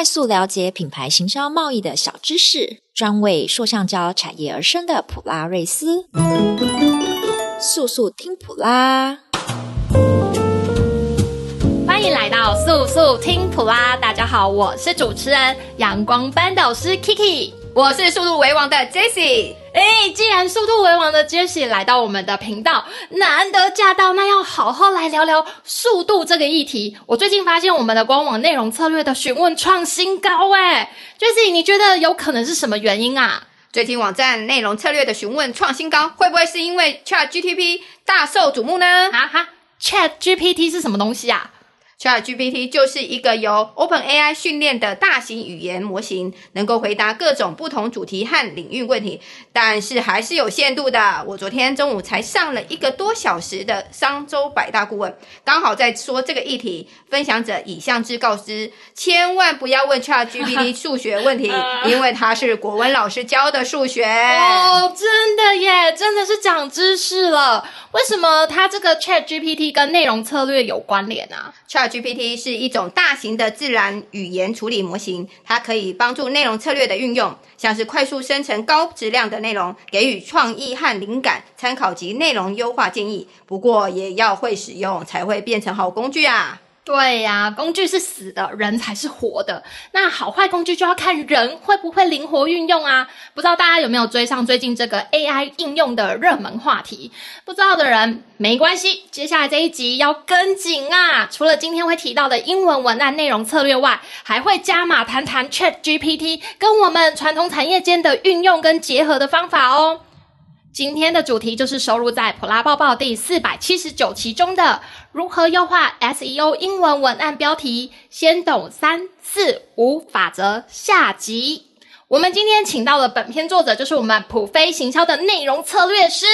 快速了解品牌行销贸易的小知识，专为塑橡胶产业而生的普拉瑞斯，速速听普拉！欢迎来到速速听普拉！大家好，我是主持人阳光班导师 Kiki，我是速度为王的 Jessie。哎，既然速度为王的 Jessie 来到我们的频道，难得驾到，那要好好来聊聊速度这个议题。我最近发现我们的官网内容策略的询问创新高，哎，Jessie，你觉得有可能是什么原因啊？最近网站内容策略的询问创新高，会不会是因为 ChatGPT 大受瞩目呢？啊哈，ChatGPT 是什么东西啊？ChatGPT 就是一个由 OpenAI 训练的大型语言模型，能够回答各种不同主题和领域问题，但是还是有限度的。我昨天中午才上了一个多小时的商周百大顾问，刚好在说这个议题。分享者以向之告知：千万不要问 ChatGPT 数学问题，因为它是国文老师教的数学。哦，真的耶，真的是长知识了。为什么它这个 ChatGPT 跟内容策略有关联啊？GPT 是一种大型的自然语言处理模型，它可以帮助内容策略的运用，像是快速生成高质量的内容，给予创意和灵感参考及内容优化建议。不过也要会使用，才会变成好工具啊。对呀、工具是死的，人才是活的。那好坏工具就要看人会不会灵活运用啊！不知道大家有没有追上最近这个 AI 应用的热门话题？不知道的人没关系，接下来这一集要跟紧啊！除了今天会提到的英文文案内容策略外，还会加码谈谈 ChatGPT 跟我们传统产业间的运用跟结合的方法哦。今天的主题就是收录在《普拉抱报》第四百七十九期中的“如何优化 SEO 英文文案标题，先懂三四五法则”下集。我们今天请到了本篇作者就是我们普飞行销的内容策略师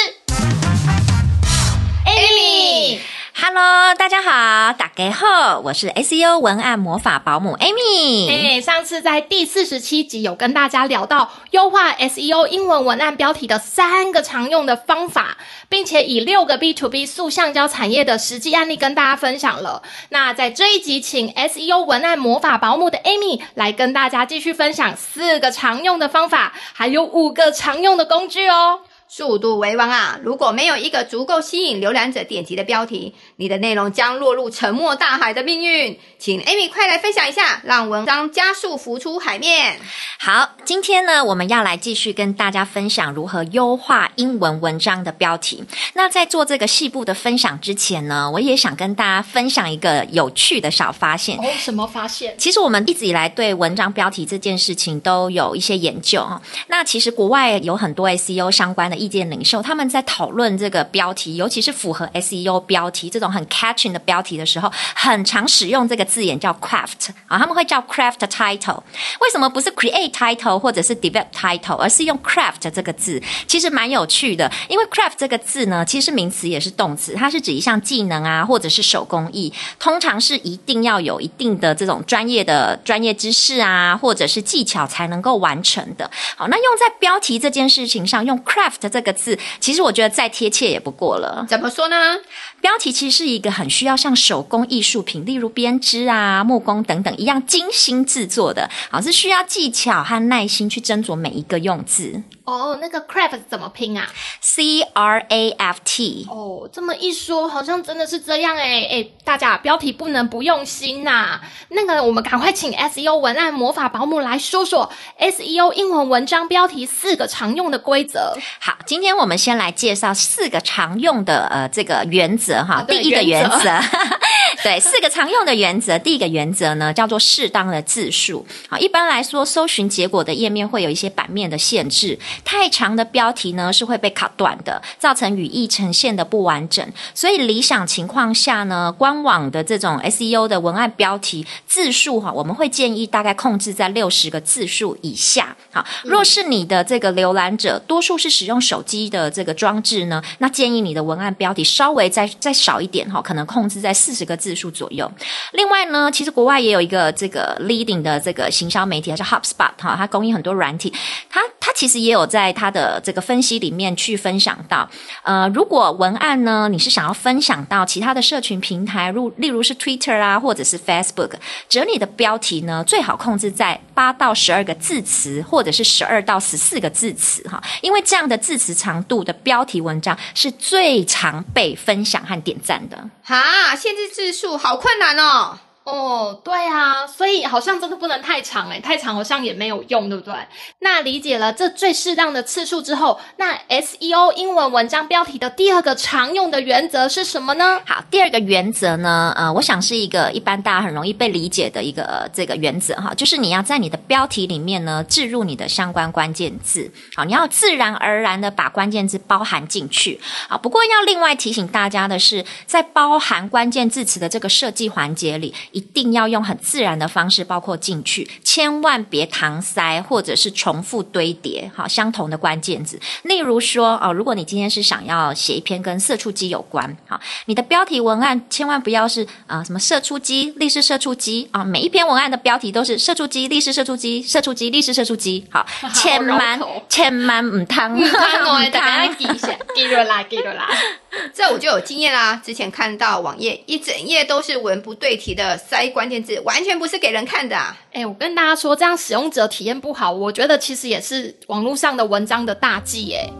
Amy。Hello，大家好，大家好，我是 SEO 文案魔法保姆 Amy。哎，上次在第四十七集有跟大家聊到优化 SEO 英文文案标题的三个常用的方法，并且以六个 B to B 塑橡胶产业的实际案例跟大家分享了。那在这一集，请 SEO 文案魔法保姆的 Amy 来跟大家继续分享四个常用的方法，还有五个常用的工具哦。速度为王啊！如果没有一个足够吸引浏览者点击的标题，你的内容将落入沉没大海的命运。请 Amy 快来分享一下，让文章加速浮出海面。好，今天呢，我们要来继续跟大家分享如何优化英文文章的标题。那在做这个细部的分享之前呢，我也想跟大家分享一个有趣的小发现。哦，什么发现？其实我们一直以来对文章标题这件事情都有一些研究哈。那其实国外有很多 SEO 相关的。意见领袖他们在讨论这个标题，尤其是符合 SEO 标题这种很 catching 的标题的时候，很常使用这个字眼叫 craft 啊，他们会叫 craft title。为什么不是 create title 或者是 develop title，而是用 craft 这个字？其实蛮有趣的，因为 craft 这个字呢，其实名词也是动词，它是指一项技能啊，或者是手工艺，通常是一定要有一定的这种专业的专业知识啊，或者是技巧才能够完成的。好，那用在标题这件事情上，用 craft。这个字其实我觉得再贴切也不过了。怎么说呢？标题其实是一个很需要像手工艺术品，例如编织啊、木工等等一样精心制作的，好，是需要技巧和耐心去斟酌每一个用字。哦，那个 craft 怎么拼啊？C R A F T。哦，这么一说，好像真的是这样哎哎，大家标题不能不用心呐、啊。那个，我们赶快请 SEO 文案魔法保姆来说说 SEO 英文文章标题四个常用的规则。好，今天我们先来介绍四个常用的呃这个原则哈。第一个原则。对，四个常用的原则。第一个原则呢，叫做适当的字数。好，一般来说，搜寻结果的页面会有一些版面的限制，太长的标题呢是会被卡断的，造成语义呈现的不完整。所以理想情况下呢，官网的这种 SEO 的文案标题字数哈，我们会建议大概控制在六十个字数以下。好，若是你的这个浏览者多数是使用手机的这个装置呢，那建议你的文案标题稍微再再少一点哈，可能控制在四十个字字数左右。另外呢，其实国外也有一个这个 leading 的这个行销媒体，它是 HubSpot 哈，它供应很多软体，它。其实也有在他的这个分析里面去分享到，呃，如果文案呢，你是想要分享到其他的社群平台，如例如是 Twitter 啊，或者是 Facebook，整理的标题呢，最好控制在八到十二个字词，或者是十二到十四个字词哈，因为这样的字词长度的标题文章是最常被分享和点赞的。哈，限制字数好困难哦。哦，对啊，所以好像真的不能太长诶，太长好像也没有用，对不对？那理解了这最适当的次数之后，那 SEO 英文文章标题的第二个常用的原则是什么呢？好，第二个原则呢，呃，我想是一个一般大家很容易被理解的一个这个原则哈，就是你要在你的标题里面呢置入你的相关关键字，好，你要自然而然的把关键字包含进去，好，不过要另外提醒大家的是，在包含关键字词的这个设计环节里。一定要用很自然的方式包括进去，千万别搪塞或者是重复堆叠，好，相同的关键字。例如说，哦，如果你今天是想要写一篇跟社畜机有关，好，你的标题文案千万不要是啊、呃、什么社畜机、立式社畜机啊，每一篇文案的标题都是社畜机、立式社畜机、社畜机、立式社畜机，好，千万千万唔汤，唔汤，大家记一下，记住啦，记住啦。这我就有经验啦，之前看到网页一整页都是文不对题的塞关键字，完全不是给人看的啊。哎，我跟大家说，这样使用者体验不好，我觉得其实也是网络上的文章的大忌耶。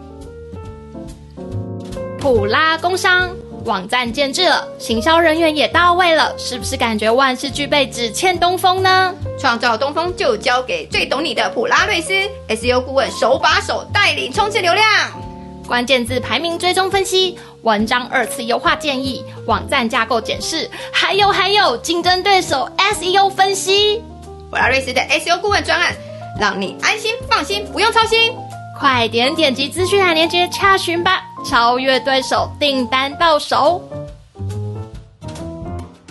普拉工商网站建制了，行销人员也到位了，是不是感觉万事俱备，只欠东风呢？创造东风就交给最懂你的普拉瑞斯 SEO 顾问，手把手带领冲刺流量。关键字排名追踪分析。文章二次优化建议、网站架构检视，还有还有竞争对手 SEO 分析。普拉瑞斯的 SEO 顾问专案，让你安心放心，不用操心。快点点击资讯栏链接查询吧，超越对手，订单到手。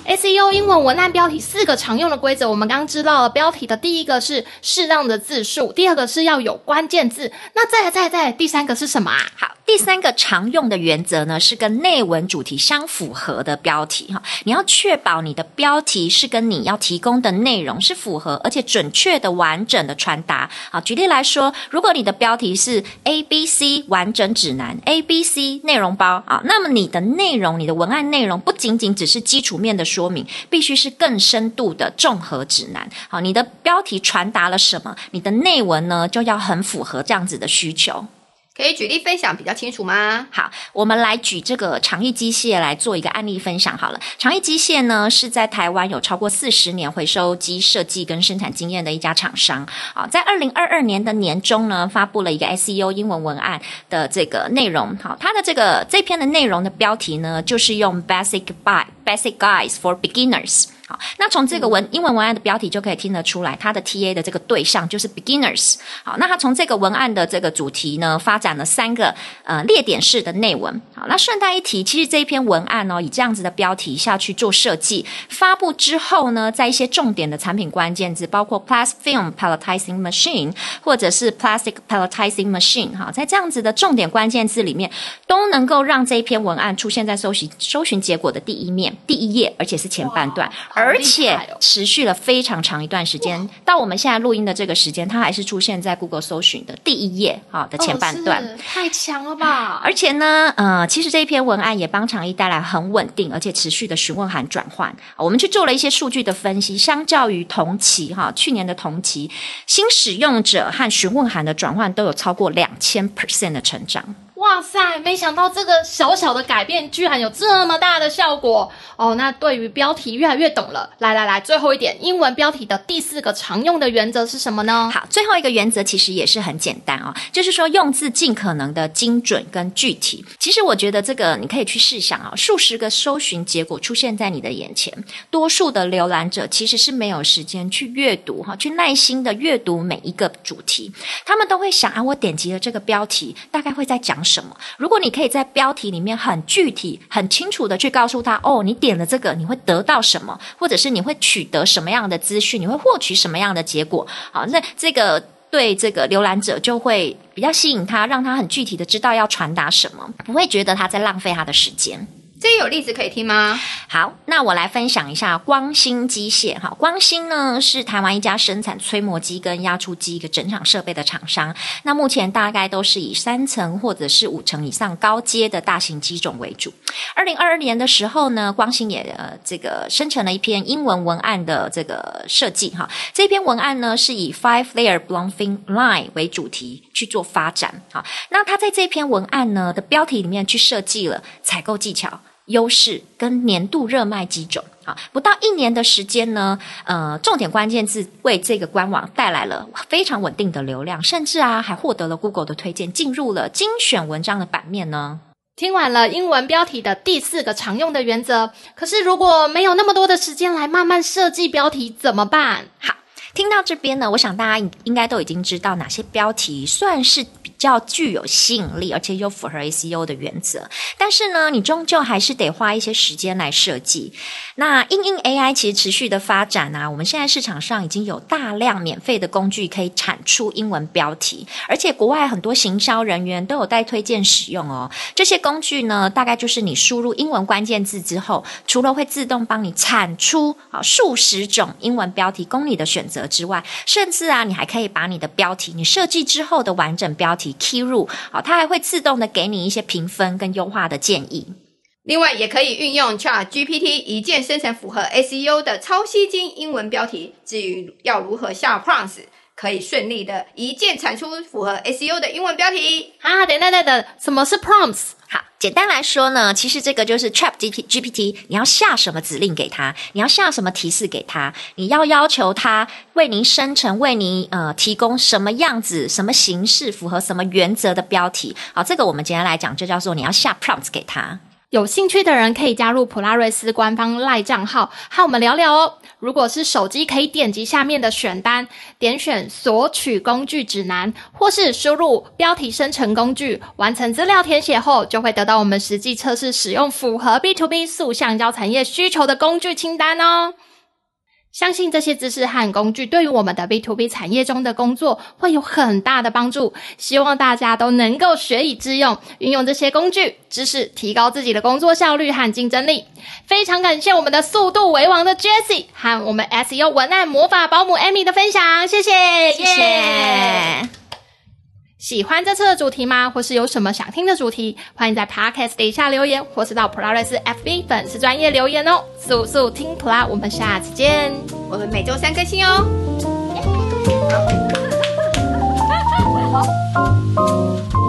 SEO 英文文案标题四个常用的规则，我们刚刚知道了。标题的第一个是适当的字数，第二个是要有关键字。那再来再来再来，第三个是什么啊？好，第三个常用的原则呢，是跟内文主题相符合的标题哈。你要确保你的标题是跟你要提供的内容是符合，而且准确的、完整的传达。好，举例来说，如果你的标题是 A B C 完整指南，A B C 内容包啊，那么你的内容、你的文案内容不仅仅只是基础面的说明，必须是更深度的综合指南。好，你的标题传达了什么，你的内文呢就要很符合这样子的需求。可以举例分享比较清楚吗？好，我们来举这个长益机械来做一个案例分享好了。长益机械呢是在台湾有超过四十年回收机设计跟生产经验的一家厂商。好，在二零二二年的年中呢，发布了一个 SEO 英文文案的这个内容。好，它的这个这篇的内容的标题呢，就是用 Basic by Basic Guides for Beginners。好，那从这个文英文文案的标题就可以听得出来，它的 TA 的这个对象就是 beginners。好，那它从这个文案的这个主题呢，发展了三个呃列点式的内文。好，那顺带一提，其实这一篇文案呢，以这样子的标题下去做设计，发布之后呢，在一些重点的产品关键字，包括 plastic film pelletizing machine 或者是 plastic pelletizing machine，哈，在这样子的重点关键字里面，都能够让这一篇文案出现在搜寻搜寻结果的第一面、第一页，而且是前半段。而且持续了非常长一段时间，到我们现在录音的这个时间，它还是出现在 Google 搜寻的第一页，好的前半段，哦、太强了吧！而且呢，呃，其实这一篇文案也帮长益带来很稳定而且持续的询问函转换。我们去做了一些数据的分析，相较于同期哈，去年的同期，新使用者和询问函的转换都有超过两千 percent 的成长。哇塞！没想到这个小小的改变居然有这么大的效果哦。那对于标题越来越懂了。来来来，最后一点，英文标题的第四个常用的原则是什么呢？好，最后一个原则其实也是很简单哦，就是说用字尽可能的精准跟具体。其实我觉得这个你可以去试想啊，数十个搜寻结果出现在你的眼前，多数的浏览者其实是没有时间去阅读哈，去耐心的阅读每一个主题，他们都会想啊，我点击了这个标题，大概会在讲。什什么？如果你可以在标题里面很具体、很清楚的去告诉他，哦，你点了这个，你会得到什么，或者是你会取得什么样的资讯，你会获取什么样的结果？好，那这个对这个浏览者就会比较吸引他，让他很具体的知道要传达什么，不会觉得他在浪费他的时间。这有例子可以听吗？好，那我来分享一下光兴机械。哈，光兴呢是台湾一家生产吹磨机跟压出机一个整厂设备的厂商。那目前大概都是以三层或者是五层以上高阶的大型机种为主。二零二二年的时候呢，光兴也呃这个生成了一篇英文文案的这个设计。哈，这篇文案呢是以 Five Layer Blown Thin Line 为主题去做发展。哈，那它在这篇文案呢的标题里面去设计了采购技巧。优势跟年度热卖机种啊，不到一年的时间呢，呃，重点关键字为这个官网带来了非常稳定的流量，甚至啊还获得了 Google 的推荐，进入了精选文章的版面呢。听完了英文标题的第四个常用的原则，可是如果没有那么多的时间来慢慢设计标题怎么办？好，听到这边呢，我想大家应该都已经知道哪些标题算是。较具有吸引力，而且又符合 SEO 的原则，但是呢，你终究还是得花一些时间来设计。那因应 AI 其实持续的发展啊，我们现在市场上已经有大量免费的工具可以产出英文标题，而且国外很多行销人员都有在推荐使用哦。这些工具呢，大概就是你输入英文关键字之后，除了会自动帮你产出啊数十种英文标题供你的选择之外，甚至啊，你还可以把你的标题你设计之后的完整标题。Key 入，好，它还会自动的给你一些评分跟优化的建议。另外，也可以运用 Chat GPT 一键生成符合 SEO 的超吸睛英文标题。至于要如何下 prompts，可以顺利的一键产出符合 SEO 的英文标题。啊，等等等等，什么是 prompts？好，简单来说呢，其实这个就是 Chat GPT，你要下什么指令给他，你要下什么提示给他，你要要求他为您生成，为您呃提供什么样子、什么形式、符合什么原则的标题。好，这个我们今天来讲，就叫做你要下 prompts 给他。有兴趣的人可以加入普拉瑞斯官方赖账号，和我们聊聊哦。如果是手机，可以点击下面的选单，点选索取工具指南，或是输入标题生成工具，完成资料填写后，就会得到我们实际测试使用符合 B to B 塑橡胶产业需求的工具清单哦。相信这些知识和工具对于我们的 B to B 产业中的工作会有很大的帮助，希望大家都能够学以致用，运用这些工具知识，提高自己的工作效率和竞争力。非常感谢我们的速度为王的 Jessie 和我们 SEO 文案魔法保姆 Amy 的分享，谢谢，谢谢。喜欢这次的主题吗？或是有什么想听的主题？欢迎在 Podcast 底下留言，或是到普拉瑞斯 FB 粉丝专业留言哦。速速听普拉，我们下次见。我们每周三更新哦。